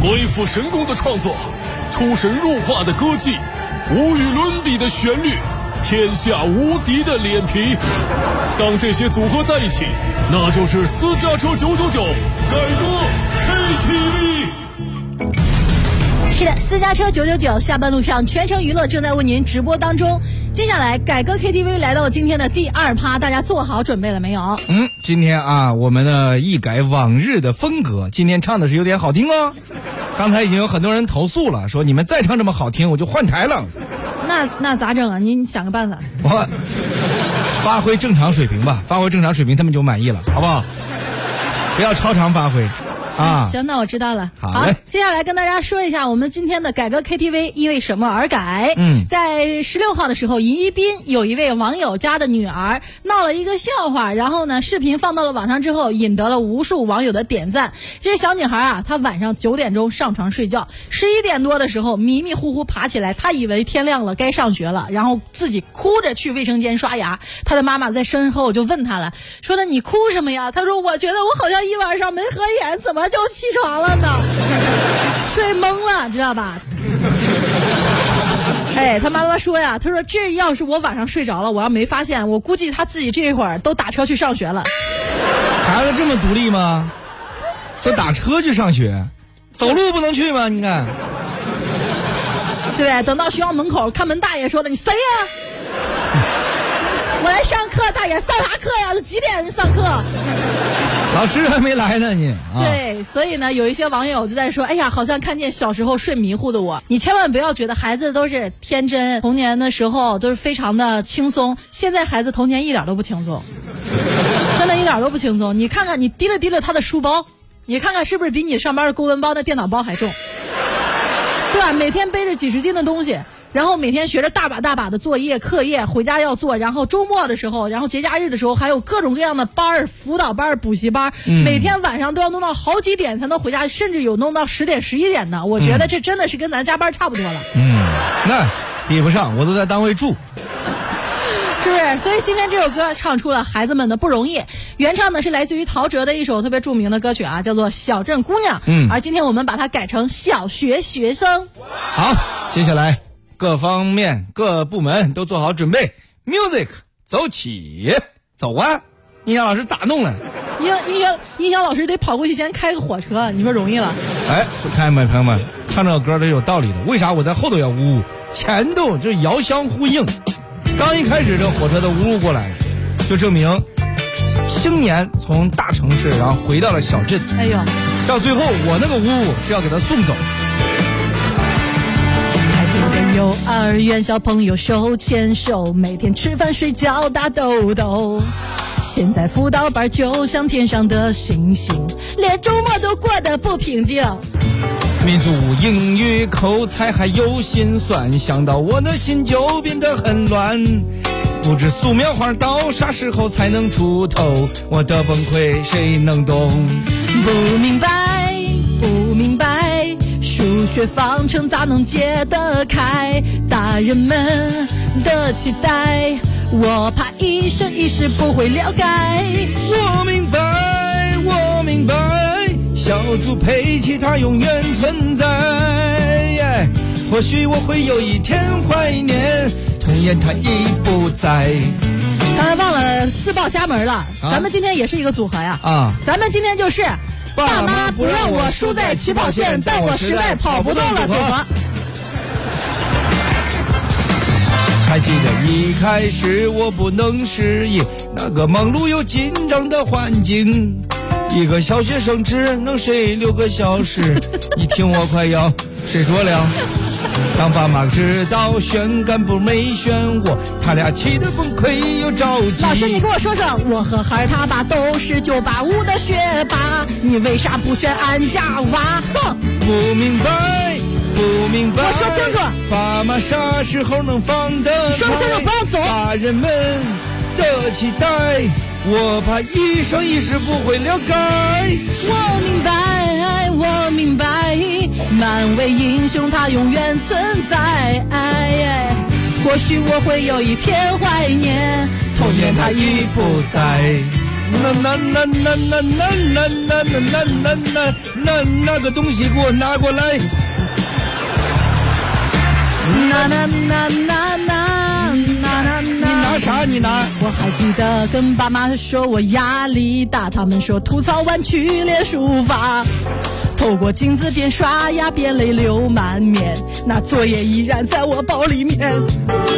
鬼斧神工的创作，出神入化的歌技，无与伦比的旋律，天下无敌的脸皮。当这些组合在一起，那就是私家车九九九改歌 KTV。是的，私家车九九九，下班路上全程娱乐正在为您直播当中。接下来改歌 KTV 来到今天的第二趴，大家做好准备了没有？嗯，今天啊，我们的一改往日的风格，今天唱的是有点好听哦。刚才已经有很多人投诉了，说你们再唱这么好听，我就换台了。那那咋整啊？您想个办法。我发挥正常水平吧，发挥正常水平，他们就满意了，好不好？不要超常发挥。啊，行，那我知道了。好嘞，接下来跟大家说一下我们今天的改革 KTV 因为什么而改。嗯，在十六号的时候，宜宾有一位网友家的女儿闹了一个笑话，然后呢，视频放到了网上之后，引得了无数网友的点赞。这小女孩啊，她晚上九点钟上床睡觉，十一点多的时候迷迷糊糊爬起来，她以为天亮了该上学了，然后自己哭着去卫生间刷牙。她的妈妈在身后就问她了，说的你哭什么呀？她说我觉得我好像一晚上没合眼，怎么？就起床了呢，睡懵了，知道吧？哎，他妈妈说呀，他说这要是我晚上睡着了，我要没发现，我估计他自己这一会儿都打车去上学了。孩子这么独立吗？就打车去上学，走路不能去吗？你看，对，等到学校门口，看门大爷说了：“你谁呀？” 我来上课，大爷上啥课呀？都几点上课？老师还没来呢，你。对，所以呢，有一些网友就在说：“哎呀，好像看见小时候睡迷糊的我。”你千万不要觉得孩子都是天真，童年的时候都是非常的轻松。现在孩子童年一点都不轻松，真的一点都不轻松。你看看，你提了提了他的书包，你看看是不是比你上班的公文包、的电脑包还重？对吧？每天背着几十斤的东西。然后每天学着大把大把的作业、课业，回家要做。然后周末的时候，然后节假日的时候，还有各种各样的班儿、辅导班、补习班。每天晚上都要弄到好几点才能回家，甚至有弄到十点、十一点的。我觉得这真的是跟咱加班差不多了。嗯，那比不上，我都在单位住，是不是？所以今天这首歌唱出了孩子们的不容易。原唱呢是来自于陶喆的一首特别著名的歌曲啊，叫做《小镇姑娘》。嗯，而今天我们把它改成小学学生。好，接下来。各方面、各部门都做好准备，music 走起，走啊！音响老师咋弄了？音音响音响老师得跑过去先开个火车，你说容易了？哎，看没朋友们，唱这首歌都有道理的。为啥我在后头要呜呜？前头就遥相呼应。刚一开始这火车的呜呜过来，就证明青年从大城市然后回到了小镇。哎呦，到最后我那个呜呜是要给他送走。幼儿园小朋友手牵手，每天吃饭睡觉打豆豆。现在辅导班就像天上的星星，连周末都过得不平静。民族英语口才还有心酸，想到我的心就变得很乱。不知素描画到啥时候才能出头？我的崩溃谁能懂？不明白，不明白。数学方程咋能解得开？大人们的期待，我怕一生一世不会了解。我明白，我明白，小猪佩奇它永远存在。或许我会有一天怀念，童年它已不在。刚才忘了自报家门了，咱们今天也是一个组合呀。啊，咱们今天就是。爸妈不让我输在起跑线，但我实在跑不动了。组合。还记得一开始我不能适应那个忙碌又紧张的环境，一个小学生只能睡六个小时，你听我快要睡着了。当爸妈知道选干部没选我，他俩气得崩溃又着急。老师，你跟我说说，我和孩儿他爸都是九八五的学霸，你为啥不选俺家娃？哼！不明白，不明白。我说清楚，爸妈啥时候能放得说清楚，不要走。大人们的期待，我怕一生一世不会了解。我明白，我明白。为英雄他永远存在，或许我会有一天怀念，童年他已不在。那那那那那那那那那那那那那那个东西给我拿过来。那那那那拿啥？你拿？我还记得跟爸妈说我压力大，他们说吐槽完去练书法。透过镜子边刷牙边泪流满面，那作业依然在我包里面。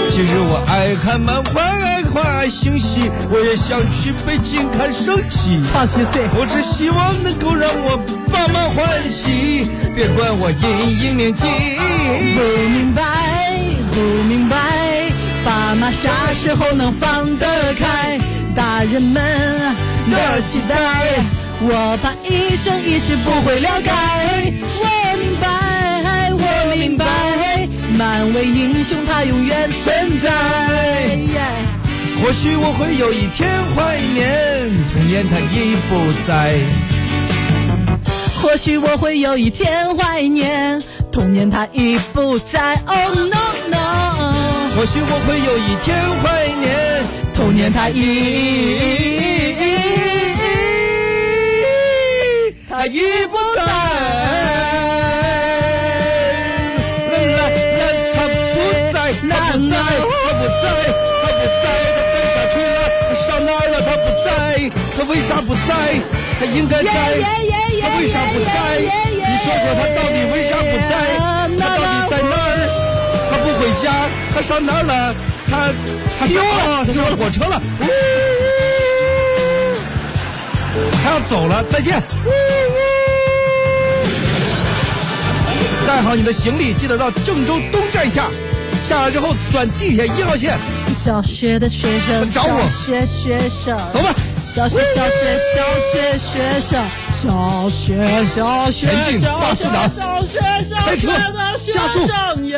其实我爱看漫画，爱看爱星系，我也想去北京看升旗。唱稀碎，我只希望能够让我爸妈欢喜，别怪我阴影面积。不明白，不明白，爸妈啥时候能放得开？大人们的期待，我怕一生一世不会了解。我明白，我明白，漫威英雄他永远存在。或许我会有一天怀念童年，他已不在。或许我会有一天怀念童年，他已不在。Oh no no！或许我会有一天怀念童年，它已它已不在。啦啦，它不在，他不在，他不在，他不在，他干啥去了？他上哪了？他不在，他为啥不在？他应该在，他为啥不在？你说说，他到底为啥不在？它到底在哪儿？它不回家，它上哪儿了？他他丢了，他上火车了。呜他要走了，再见。带好你的行李，记得到郑州东站下。下来之后转地铁一号线。小学的学生，找我小学学生，走吧。小学小学小学学生，小学小学前进小学挂四档小学小开车学的学加速生耶。